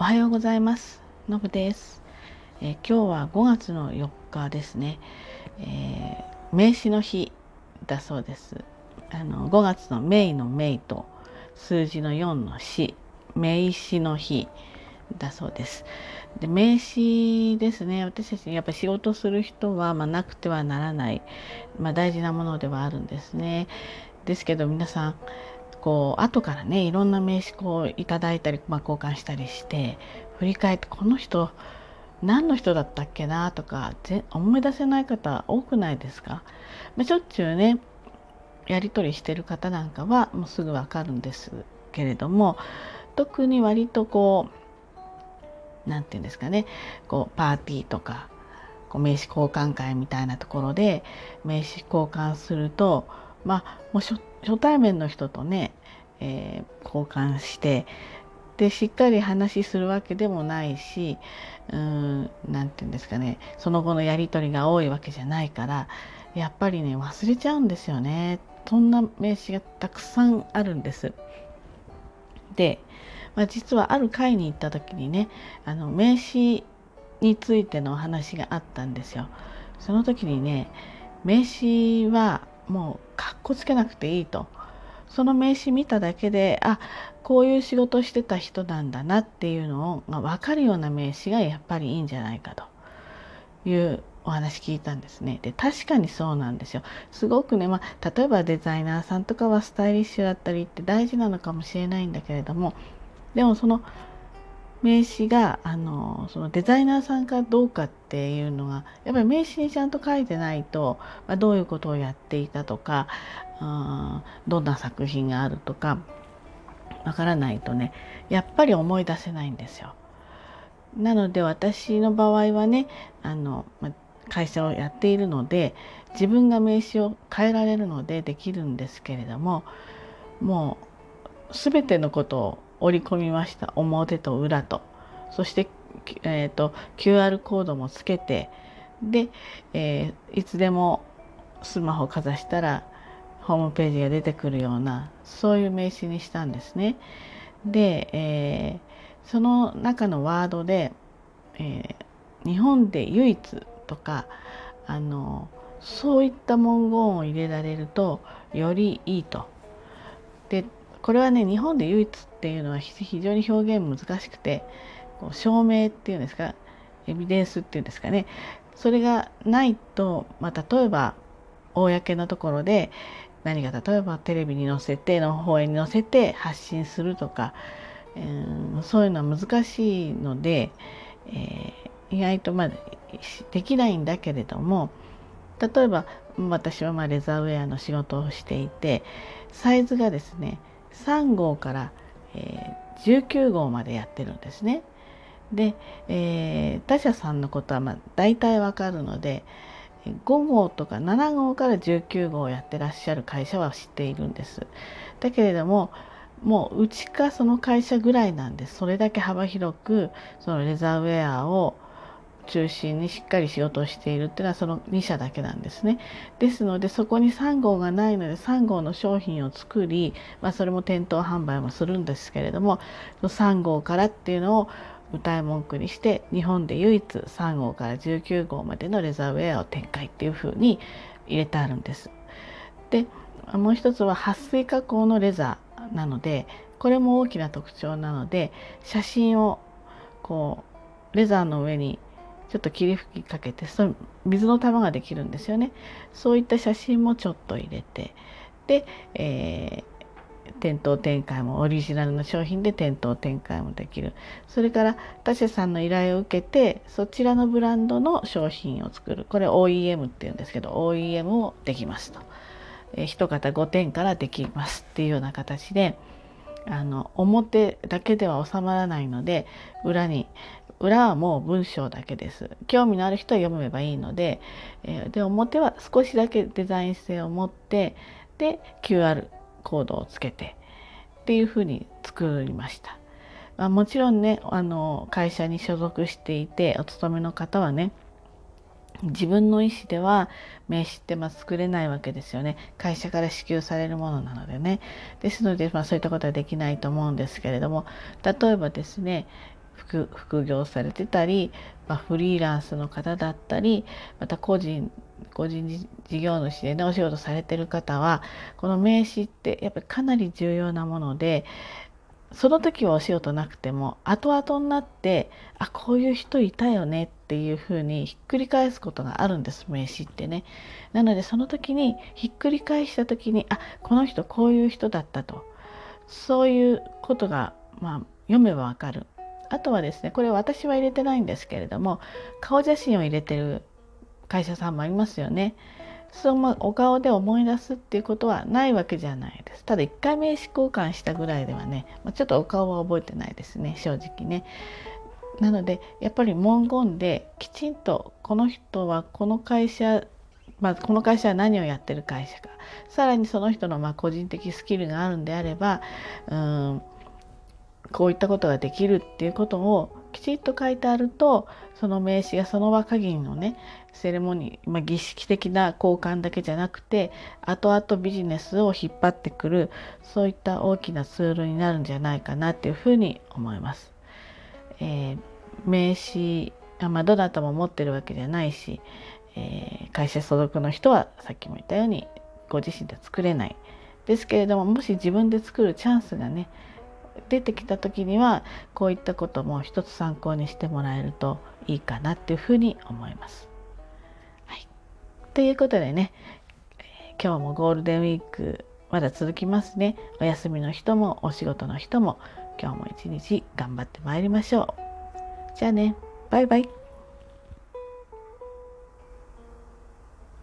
おはようございます。のぶです、えー、今日は5月の4日ですね、えー、名詞の日だそうです。あの5月の名の名と数字の4の詩名詞の日だそうです。で名詞ですね。私たちやっぱり仕事する人は、まあ、なくてはならない、まあ、大事なものではあるんですね。ですけど皆さんこう後からねいろんな名刺こういただいたり、まあ、交換したりして振り返ってこの人何の人だったっけなとか思い出せない方多くないですか、まあ、しょっちゅうねやり取りしてる方なんかはもうすぐわかるんですけれども特に割とこう何て言うんですかねこうパーティーとかこう名刺交換会みたいなところで名刺交換するとまあもう初対面の人とね、えー、交換してでしっかり話するわけでもないし何て言うんですかねその後のやり取りが多いわけじゃないからやっぱりね忘れちゃうんですよねそんな名詞がたくさんあるんです。で、まあ、実はある会に行った時にねあの名詞についてのお話があったんですよ。その時にね名詞はもうかっこつけなくていいとその名刺見ただけであこういう仕事してた人なんだなっていうのが分かるような名刺がやっぱりいいんじゃないかというお話聞いたんですね。で確かにそうなんですよ。すごくね、まあ、例えばデザイナーさんとかはスタイリッシュだったりって大事なのかもしれないんだけれどもでもその名刺があのそのデザイナーさんかどうかっていうのがやっぱり名刺にちゃんと書いてないと、まあ、どういうことをやっていたとかあどんな作品があるとかわからないとねやっぱり思い出せないんですよ。なので私の場合はねあの、ま会社をやっているので自分が名刺を変えられるのでできるんですけれどももう全てのことを織り込みました表と裏とそして、えーと、QR コードもつけてで、えー、いつでもスマホかざしたらホームページが出てくるようなそういう名刺にしたんですね。で、えー、その中のワードで、えー、日本で唯一とかあのそういった文言を入れられるとよりいいと。でこれはね日本で唯一っていうのは非常に表現難しくてこう証明っていうんですかエビデンスっていうんですかね。それがないと、まあ、例えば公のところで何か例えばテレビに載せての放映に載せて発信するとか、えー、そういうのは難しいので、えー、意外とまあできないんだけれども例えば私はまレザーウェアの仕事をしていてサイズがですね3号から、えー、19号までやってるんですね。で、えー、他社さんのことはまあ大体わかるので5号とか7号から19号をやってらっしゃる会社は知っているんです。だけれどももううちかその会社ぐらいなんですそれだけ幅広くそのレザーウェアを中心にしっかり仕事をしているっていうのはその2社だけなんですね。ですのでそこに3号がないので3号の商品を作り、まあ、それも店頭販売もするんですけれども3号からっていうのを歌い文句にして日本で唯一3号から19号までのレザーウェアを展開っていうふうに入れてあるんです。でもう一つは撥水加工のレザーなのでこれも大きな特徴なので写真をこうレザーの上にちょっと霧吹きかけてそ水の玉ができるんですよね。そういった写真もちょっと入れてで、えー、店頭展開もオリジナルの商品で店頭展開もできる。それから他社さんの依頼を受けてそちらのブランドの商品を作る。これ OEM っていうんですけど OEM をできますと、えー、一方5点からできますっていうような形であの表だけでは収まらないので裏に裏はもう文章だけです。興味のある人は読めばいいので、えー、で表は少しだけデザイン性を持ってで QR コードをつけてっていうふうに作りました。まあ、もちろんねあの会社に所属していてお勤めの方はね自分の意思では名刺ってま作れないわけですよね会社から支給されるものなのでねですので、まあ、そういったことはできないと思うんですけれども例えばですね副業されてたり、まあ、フリーランスの方だったりまた個人個人事業主でねお仕事されてる方はこの名刺ってやっぱりかなり重要なものでその時はお仕事なくても後々になってあこういう人いたよねっていうふうにひっくり返すことがあるんです名刺ってね。なのでその時にひっくり返した時にあこの人こういう人だったとそういうことが、まあ、読めばわかる。あとはですねこれ私は入れてないんですけれども顔写真を入れてる会社さんもありますよね。そのお顔で思い出すっていうことはないわけじゃないです。ただ一回名刺交換したぐらいではね、ちょっとお顔は覚えてないですね、正直ね。なのでやっぱり文言できちんとこの人はこの会社まあ、この会社は何をやってる会社かさらにその人のま個人的スキルがあるんであればうんこういったことができるっていうことをきちっと書いてあるとその名刺がその場限りのねセレモニー、まあ、儀式的な交換だけじゃなくて後々ビジネスを引っ張ってくるそういった大きなツールになるんじゃないかなっていうふうに思います。えー、名刺あまあ、どなたも持ってるわけじゃないし、えー、会社所属の人はさっきも言ったようにご自身で作れないですけれどももし自分で作るチャンスがね出てきた時にはこういったことも一つ参考にしてもらえるといいかなっていうふうに思います。はい、ということでね今日もゴールデンウィークまだ続きますね。お休みの人もお仕事の人も今日も一日頑張ってまいりましょう。じゃあね、バイバイ。